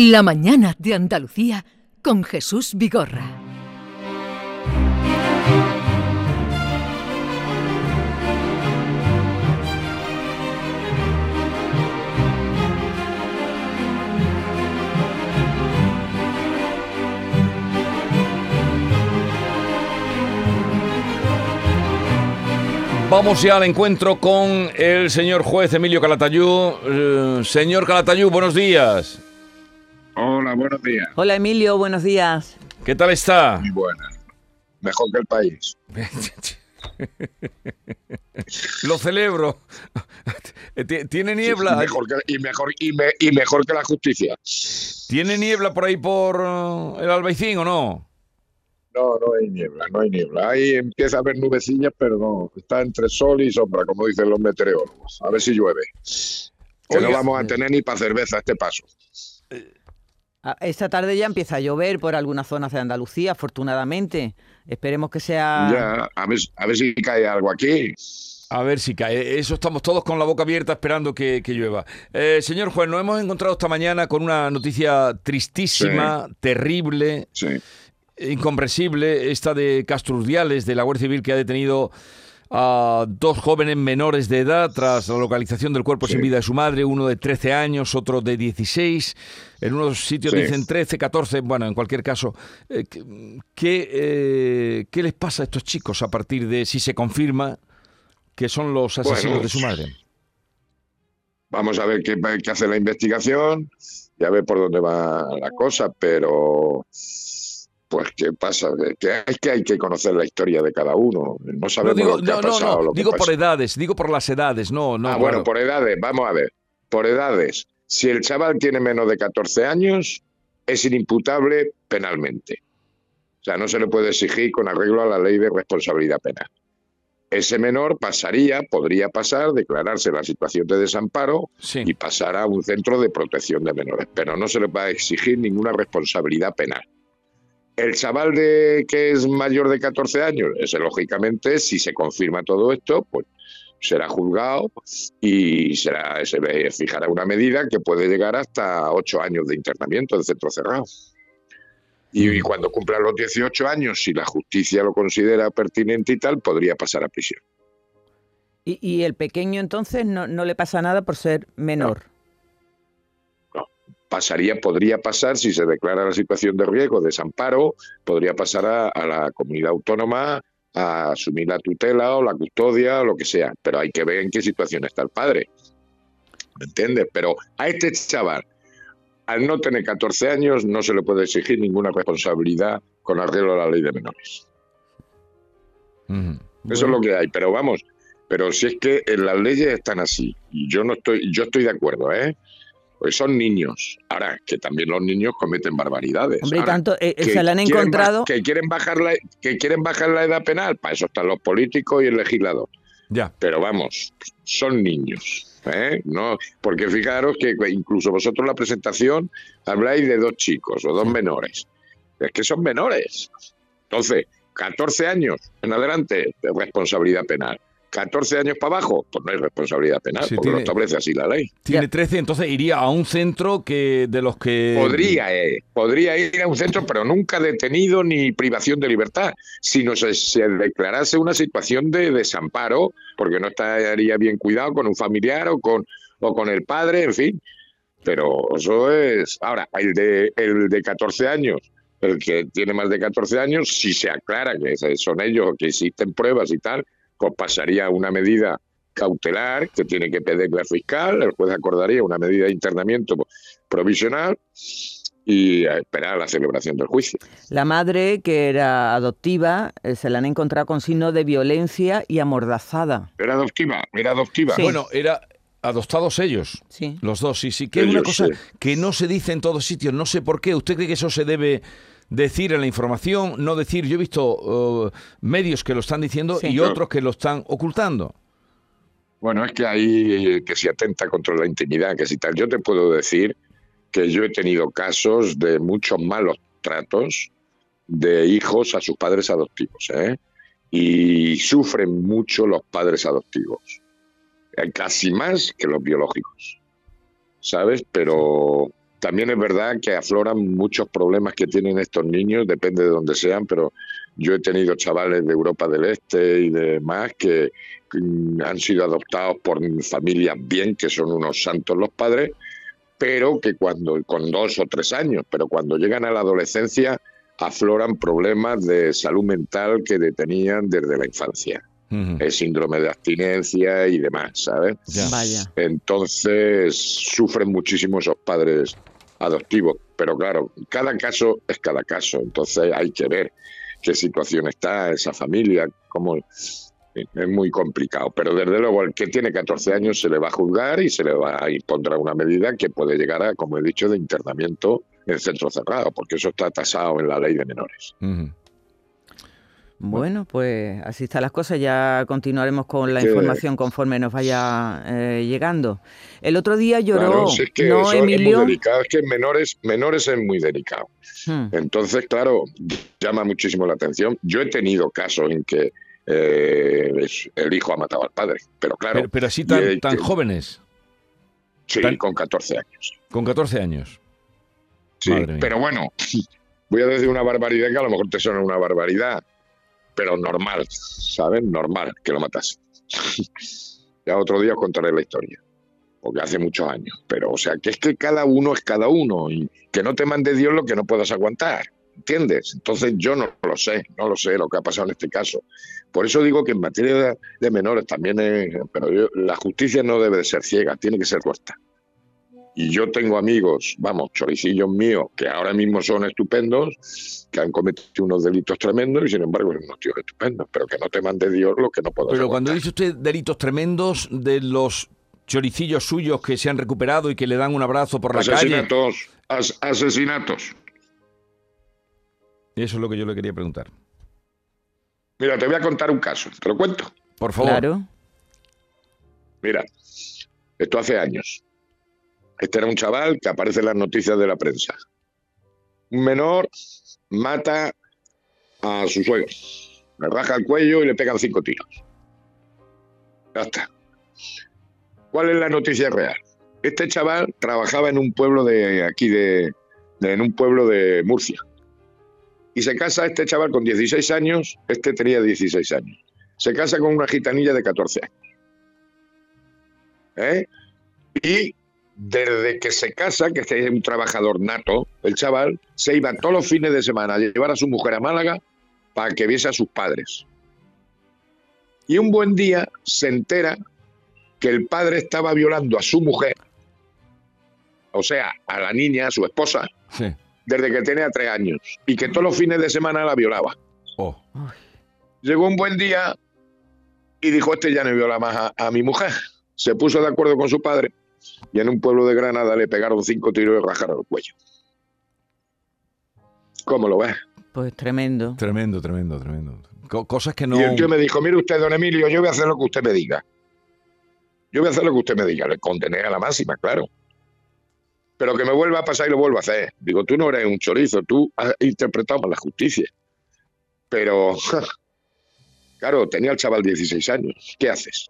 La mañana de Andalucía con Jesús Vigorra. Vamos ya al encuentro con el señor juez Emilio Calatayú. Eh, señor Calatayú, buenos días. Hola, buenos días. Hola Emilio, buenos días. ¿Qué tal está? Muy buena. Mejor que el país. Lo celebro. ¿Tiene niebla? Y mejor, que, y, mejor, y, me- y mejor que la justicia. ¿Tiene niebla por ahí por eh, el Albaicín o no? No, no hay niebla, no hay niebla. Ahí empieza a haber nubecillas, pero no. Está entre sol y sombra, como dicen los meteorólogos. A ver si llueve. Que Oiga. no vamos a tener ni para cerveza este paso. Ah, Esta tarde ya empieza a llover por algunas zonas de Andalucía, afortunadamente. Esperemos que sea... Ya, a ver, a ver si cae algo aquí. A ver si cae. Eso estamos todos con la boca abierta esperando que, que llueva. Eh, señor juez, nos hemos encontrado esta mañana con una noticia tristísima, terrible, Sí. incomprensible, esta de Castrurdiales, de la Guardia Civil, que ha detenido a dos jóvenes menores de edad tras la localización del cuerpo Sí. sin vida de su madre, uno de 13 años, otro de 16. En unos sitios Sí. dicen 13, 14, bueno, en cualquier caso. eh, ¿qué, eh, ¿Qué les pasa a estos chicos a partir de si se confirma que son los asesinos Bueno, de su madre? Vamos a ver qué, qué hace la investigación y a ver por dónde va la cosa, pero pues qué pasa, que es que hay que conocer la historia de cada uno. No No, sabemos digo, lo que no, ha no, pasado. no, lo que digo por edades, digo por las edades, no, no. ah, claro. bueno, por edades, vamos a ver. Por edades, si el chaval tiene menos de 14 años, es inimputable penalmente. O sea, no se le puede exigir con arreglo a la ley de responsabilidad penal. Ese menor pasaría, podría pasar, declararse la situación de desamparo Sí. y pasar a un centro de protección de menores, pero no se le va a exigir ninguna responsabilidad penal. El chaval de que es mayor de 14 años, ese lógicamente, si se confirma todo esto, pues será juzgado y será, se fijará una medida que puede llegar hasta 8 años de internamiento en centro cerrado. Y, y cuando cumpla los 18 años, si la justicia lo considera pertinente y tal, podría pasar a prisión. Y, y el pequeño entonces no, no le pasa nada por ser menor. Pasaría, podría pasar, si se declara la situación de riesgo, desamparo, podría pasar a, a la comunidad autónoma a asumir la tutela o la custodia o lo que sea. Pero hay que ver en qué situación está el padre. ¿Me entiendes? Pero a este chaval, al no tener 14 años, no se le puede exigir ninguna responsabilidad con arreglo a la ley de menores. Eso es lo que hay, pero vamos, pero si es que las leyes están así, y yo no estoy, yo estoy de acuerdo, ¿eh? Pues son niños. Ahora, que también los niños cometen barbaridades. Hombre, y Ahora, tanto, eh, que se la han quieren encontrado... que quieren bajar la, que quieren bajar la edad penal, para eso están los políticos y el legislador. Ya. Pero vamos, son niños. ¿eh? No, porque fijaros que incluso vosotros en la presentación habláis de dos chicos o dos menores. Es que son menores. Entonces, 14 años en adelante de responsabilidad penal. 14 años para abajo, pues no hay responsabilidad penal, Sí, porque lo establece así la ley. Tiene Ya. 13, entonces iría a un centro que de los que... Podría, eh, podría ir a un centro, pero nunca detenido ni privación de libertad, sino se, se declarase una situación de desamparo, porque no estaría bien cuidado con un familiar o con, o con el padre, en fin. Pero eso es. Ahora, el de, el de 14 años, el que tiene más de 14 años, si se aclara que son ellos o que existen pruebas y tal, pues pasaría una medida cautelar que tiene que pedirle al fiscal, el juez acordaría una medida de internamiento provisional y a esperar a la celebración del juicio. La madre, que era adoptiva, eh, se la han encontrado con signos de violencia y amordazada. Era adoptiva, era adoptiva. Sí. Bueno, era adoptados ellos. Sí. Los dos, sí, sí. Que es una cosa sí. que no se dice en todos sitios. No sé por qué. ¿Usted cree que eso se debe decir en la información? No decir. Yo he visto eh, medios que lo están diciendo Sí. y otros que lo están ocultando. Bueno, es que hay eh, que se atenta contra la intimidad, que si tal. Yo te puedo decir que yo he tenido casos de muchos malos tratos de hijos a sus padres adoptivos, ¿eh? Y sufren mucho los padres adoptivos, casi más que los biológicos, ¿sabes? Pero también es verdad que afloran muchos problemas que tienen estos niños, depende de donde sean, pero yo he tenido chavales de Europa del Este y demás que mm, han sido adoptados por familias bien, que son unos santos los padres, pero que cuando, con dos o tres años, pero cuando llegan a la adolescencia afloran problemas de salud mental que detenían desde la infancia. El síndrome de abstinencia y demás, ¿sabes? Vaya. Entonces sufren muchísimo esos padres adoptivos, pero claro, cada caso es cada caso, entonces hay que ver qué situación está esa familia, cómo es muy complicado, pero desde luego el que tiene 14 años se le va a juzgar y se le va a impondrá una medida que puede llegar a, como he dicho, de internamiento en centro cerrado, porque eso está tasado en la ley de menores. Bueno, pues así están las cosas. Ya continuaremos con la información conforme nos vaya eh, llegando. El otro día lloró, es que ¿no, Emilio? Es muy delicado, es que menores, menores es muy delicado. Hmm. Entonces, claro, llama muchísimo la atención. Yo he tenido casos en que eh, el hijo ha matado al padre, pero claro. Pero, así tan, tan jóvenes. Sí, con 14 años. Con 14 años. Sí, pero bueno, voy a decir una barbaridad que a lo mejor te suena una barbaridad pero normal, ¿saben? Normal que lo matase. ya otro día os contaré la historia, porque hace muchos años. Pero, o sea, que es que cada uno es cada uno y que no te mande Dios lo que no puedas aguantar. ¿Entiendes? Entonces yo no lo sé, no lo sé lo que ha pasado en este caso. Por eso digo que en materia de, menores también es, pero la justicia no debe de ser ciega, tiene que ser justa. Y yo tengo amigos, vamos, choricillos míos, que ahora mismo son estupendos, que han cometido unos delitos tremendos y sin embargo son unos tíos estupendos, pero que no te mande Dios lo que no puedo Pero cuando dice usted delitos tremendos de los choricillos suyos que se han recuperado y que le dan un abrazo por la calle. Asesinatos, asesinatos. Eso es lo que yo le quería preguntar. Mira, te voy a contar un caso, ¿te lo cuento? Por favor. Claro. Mira, esto hace años. Este era un chaval que aparece en las noticias de la prensa. Un menor mata a su suegro, le raja el cuello y le pegan cinco tiros. Ya está. ¿Cuál es la noticia real? Este chaval trabajaba en un pueblo de aquí de, en un pueblo de Murcia. Y se casa este chaval con 16 años, este tenía 16 años. Se casa con una gitanilla de 14 años. ¿Eh? Y desde que se casa, que es un trabajador nato, el chaval, se iba todos los fines de semana a llevar a su mujer a Málaga para que viese a sus padres. Y un buen día se entera que el padre estaba violando a su mujer, o sea, a la niña, a su esposa, desde que tenía tres años, y que todos los fines de semana la violaba. Oh. Llegó un buen día y dijo, este ya no viola más a, a mi mujer. Se puso de acuerdo con su padre y en un pueblo de Granada le pegaron cinco tiros y rajaron el cuello. ¿Cómo lo ves? Pues tremendo. Tremendo, tremendo, tremendo. cosas que no. Y el tío me dijo: Mire usted, don Emilio, yo voy a hacer lo que usted me diga. Yo voy a hacer lo que usted me diga. Le contené a la máxima, claro. Pero que me vuelva a pasar y lo vuelva a hacer. Digo, tú no eres un chorizo, tú has interpretado mal la justicia. Pero, claro, tenía el chaval 16 años. ¿Qué haces?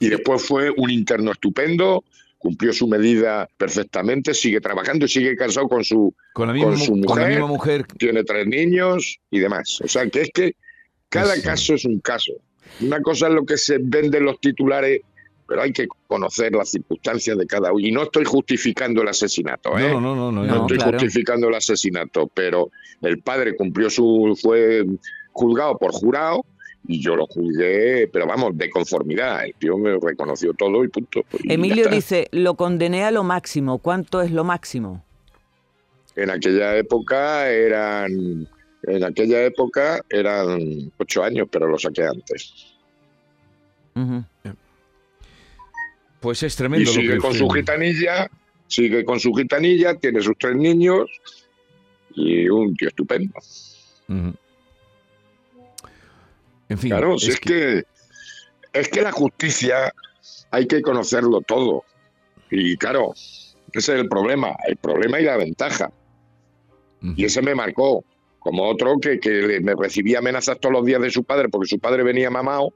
Y después fue un interno estupendo, cumplió su medida perfectamente, sigue trabajando y sigue casado con su, con la misma, su mujer, misma mujer, tiene tres niños y demás. O sea, que es que cada caso es un caso. Una cosa es lo que se vende en los titulares, pero hay que conocer las circunstancias de cada uno. Y no estoy justificando el asesinato, ¿eh? No, no, no. No, no estoy justificando el asesinato, pero el padre cumplió su... fue juzgado por jurado y yo lo juzgué, pero vamos, de conformidad. El tío me reconoció todo y punto. Emilio dice, lo condené a lo máximo. ¿Cuánto es lo máximo? En aquella época eran, en aquella época eran ocho años, pero lo saqué antes. Pues es tremendo. Y sigue con su gitanilla, sigue con su gitanilla, tiene sus tres niños y un tío estupendo claro, es, que... es que la justicia hay que conocerlo todo. Y claro, ese es el problema, el problema y la ventaja. Y ese me marcó, como otro que, que me recibía amenazas todos los días de su padre, porque su padre venía mamado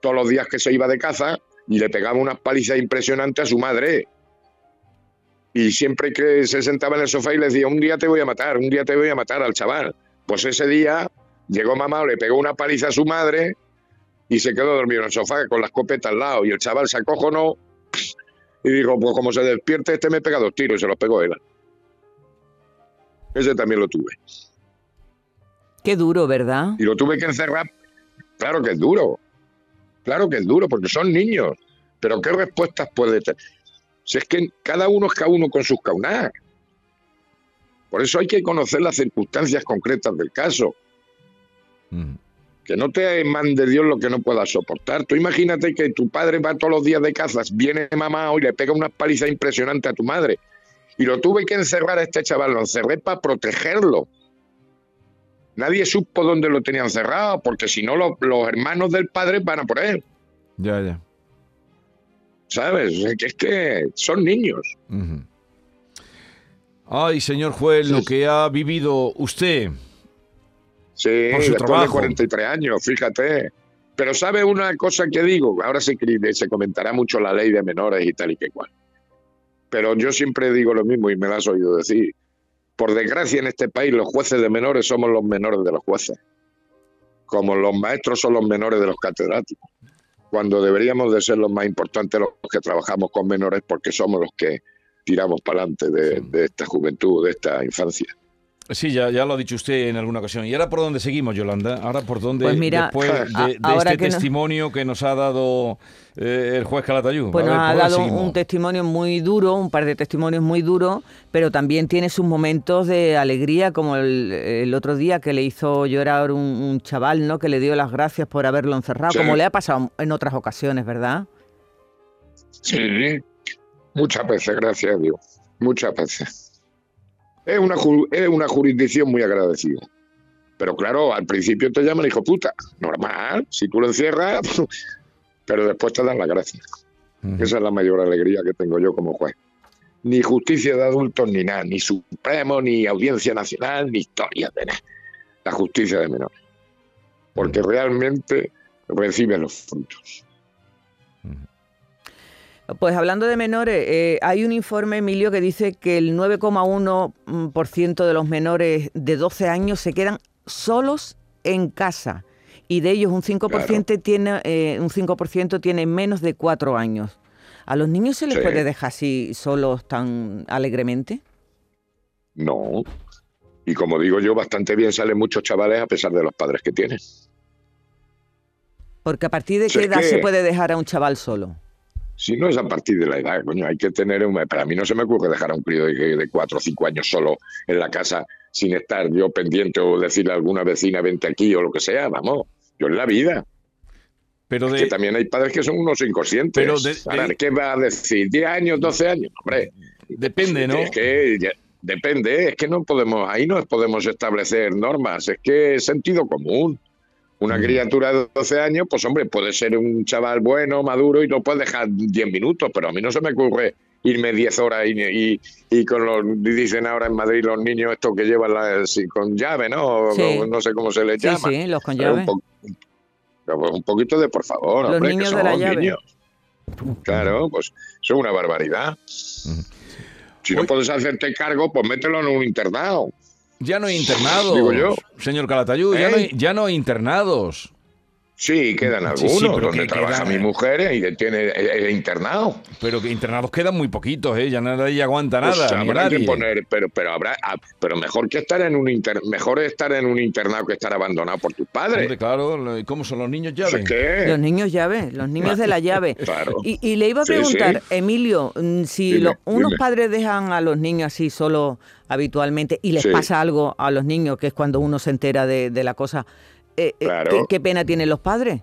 todos los días que se iba de caza y le pegaba unas palizas impresionantes a su madre. y siempre que se sentaba en el sofá y le decía, un día te voy a matar, un día te voy a matar al chaval. Pues ese día llegó mamá, le pegó una paliza a su madre y se quedó dormido en el sofá con la escopeta al lado. Y el chaval se acojonó y dijo, pues como se despierte, este me pega dos tiros y se los pegó él. Ese también lo tuve. Qué duro, ¿verdad? Y lo tuve que encerrar. Claro que es duro. Claro que es duro, porque son niños. Pero ¿qué respuestas puede tener? Si es que cada uno es cada uno con sus caunas. Por eso hay que conocer las circunstancias concretas del caso. Mm. Que no te mande Dios lo que no puedas soportar. Tú imagínate que tu padre va todos los días de cazas, viene mamá y le pega una paliza impresionante a tu madre. Y lo tuve que encerrar a este chaval, lo encerré para protegerlo. Nadie supo dónde lo tenían cerrado, porque si no, lo- los hermanos del padre van a por él. Ya, ya. ¿Sabes? Es que, es que son niños. Ay, señor juez, lo que ha vivido usted. Sí, después de trabajo. 43 años, fíjate. Pero ¿sabe una cosa que digo? Ahora se, comentará mucho la ley de menores y tal y que cual. Pero yo siempre digo lo mismo y me lo has oído decir. Por desgracia en este país los jueces de menores somos los menores de los jueces. Como los maestros son los menores de los catedráticos. Cuando deberíamos de ser los más importantes los que trabajamos con menores porque somos los que tiramos para adelante de, de esta juventud, de esta infancia. Sí, ya, ya lo ha dicho usted en alguna ocasión. ¿Y ahora por dónde seguimos, Yolanda? Ahora por dónde, Pues mira, después de, a- de ahora este que no- testimonio que nos ha dado eh, el juez Calatayud. Pues nos ha ¿por dónde dado seguimos? un testimonio muy duro, un par de testimonios muy duros, pero también tiene sus momentos de alegría, como el, el otro día que le hizo llorar un, un chaval, ¿no? Que le dio las gracias por haberlo encerrado, Sí. como le ha pasado en otras ocasiones, ¿verdad? Sí, muchas veces, gracias a Dios. Muchas veces. Es una, es una jurisdicción muy agradecida. Pero claro, al principio te llaman hijo puta. Normal, si tú lo encierras, pero después te dan la gracia. Ujú. Esa es la mayor alegría que tengo yo como juez. Ni justicia de adultos ni nada, ni Supremo, ni Audiencia Nacional, ni historia de nada. La justicia de menores. Porque realmente reciben los frutos. Pues hablando de menores, eh, hay un informe, Emilio, que dice que el 9,1% de los menores de 12 años se quedan solos en casa y de ellos un 5%, tiene, eh, un 5 tiene menos de 4 años. ¿A los niños se les Sí. puede dejar así solos tan alegremente? No. Y como digo yo, bastante bien salen muchos chavales a pesar de los padres que tienen. Porque a partir de Si qué edad se puede dejar a un chaval solo? Si no es a partir de la edad, coño, hay que tener un... Para mí no se me ocurre dejar a un crío de, de cuatro o cinco años solo en la casa sin estar yo pendiente o decirle a alguna vecina vente aquí o lo que sea, vamos. Yo en la vida. Pero Que también hay padres que son unos inconscientes. Pero de- ¿Qué va a decir? ¿10 años, 12 años? Hombre, depende, ¿no? Es que ya- depende, es que no podemos, ahí no podemos establecer normas, es que es sentido común. Una criatura de 12 años, pues hombre, puede ser un chaval bueno, maduro y lo puede dejar 10 minutos, pero a mí no se me ocurre irme 10 horas y, y, y con los, dicen ahora en Madrid los niños estos que llevan la, con llave, ¿no? Sí. No, sé cómo se les Sí, llama. sí, los con Pero llave. un, po- pero un poquito de por favor, Los hombre, niños que de la son llave. niños. Claro, pues eso es una barbaridad. Si no puedes hacerte cargo, pues mételo en un internado. Ya no hay internados, Digo yo. señor Calatayud, ya, no hay, ya no hay internados. Sí, quedan algunos sí, donde que trabaja quedan- mi mujer y tiene eh, eh, internado. Pero que internados quedan muy poquitos, ¿eh? Ya nadie aguanta Pues nada, ni habrá que poner, pero pero habrá, ah, pero mejor que estar en un inter, mejor estar en un internado que estar abandonado por tus padres. Hombre, claro, ¿y ¿cómo son los niños Eso llave? es que- Los niños llave, los niños de la llave. Claro. Y, y le iba a preguntar, sí. Emilio, mm, si Dime, lo- unos dime. padres dejan a los niños así solo habitualmente y les Sí. pasa algo a los niños, que es cuando uno se entera de, de la cosa, eh, eh, Claro. ¿qué, qué pena tienen los padres?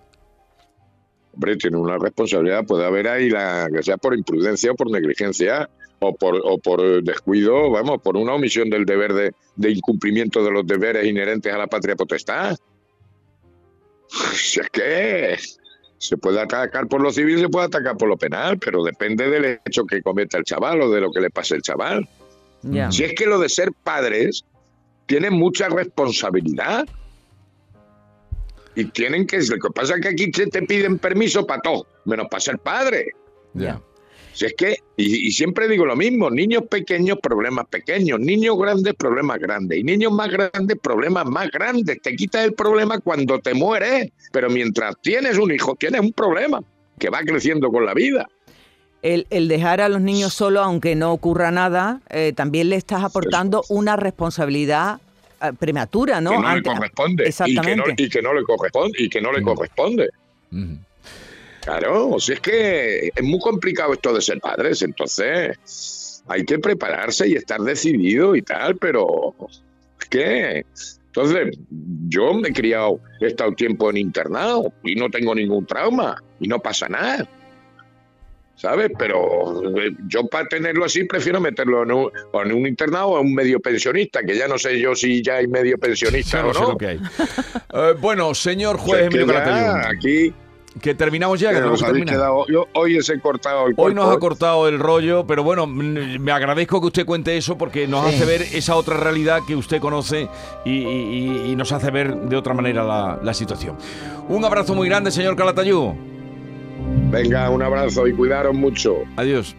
Hombre, tiene una responsabilidad, puede haber ahí la que sea por imprudencia o por negligencia o por, o por descuido, vamos, por una omisión del deber de, de incumplimiento de los deberes inherentes a la patria potestad. Si es que se puede atacar por lo civil, se puede atacar por lo penal, pero depende del hecho que cometa el chaval o de lo que le pase al chaval. Si es que lo de ser padres tiene mucha responsabilidad. Y tienen que, lo que pasa es que aquí se te piden permiso para todo, menos para ser padre. Ya. Si es que, y, y siempre digo lo mismo, niños pequeños, problemas pequeños, niños grandes, problemas grandes, y niños más grandes, problemas más grandes. Te quitas el problema cuando te mueres, pero mientras tienes un hijo, tienes un problema que va creciendo con la vida. El, el dejar a los niños solos, aunque no ocurra nada, eh, también le estás aportando una responsabilidad prematura, ¿no? que no le corresponde y que no, Exactamente. y que no le corresponde y que no le corresponde Ujú. claro o sea es que es muy complicado esto de ser padres entonces hay que prepararse y estar decidido y tal pero es que entonces yo me he criado he estado tiempo en internado y no tengo ningún trauma y no pasa nada ¿Sabes? Pero eh, yo para tenerlo así prefiero meterlo en un, o en un internado o en un medio pensionista, que ya no sé yo si ya hay medio pensionista Ya no o sé lo que hay. Eh, bueno, señor O juez que Emilio ya Calatayud, aquí que terminamos ya, que que tenemos nos que habéis terminar. quedado. Yo, hoy os he cortado el Hoy nos ha cortado el rollo, pero bueno, me agradezco que usted cuente eso porque nos Sí. hace ver esa otra realidad que usted conoce y, y- nos hace ver de otra manera la, la situación. Un abrazo muy grande, señor Calatayud. Venga, un abrazo y cuidaros mucho. Adiós.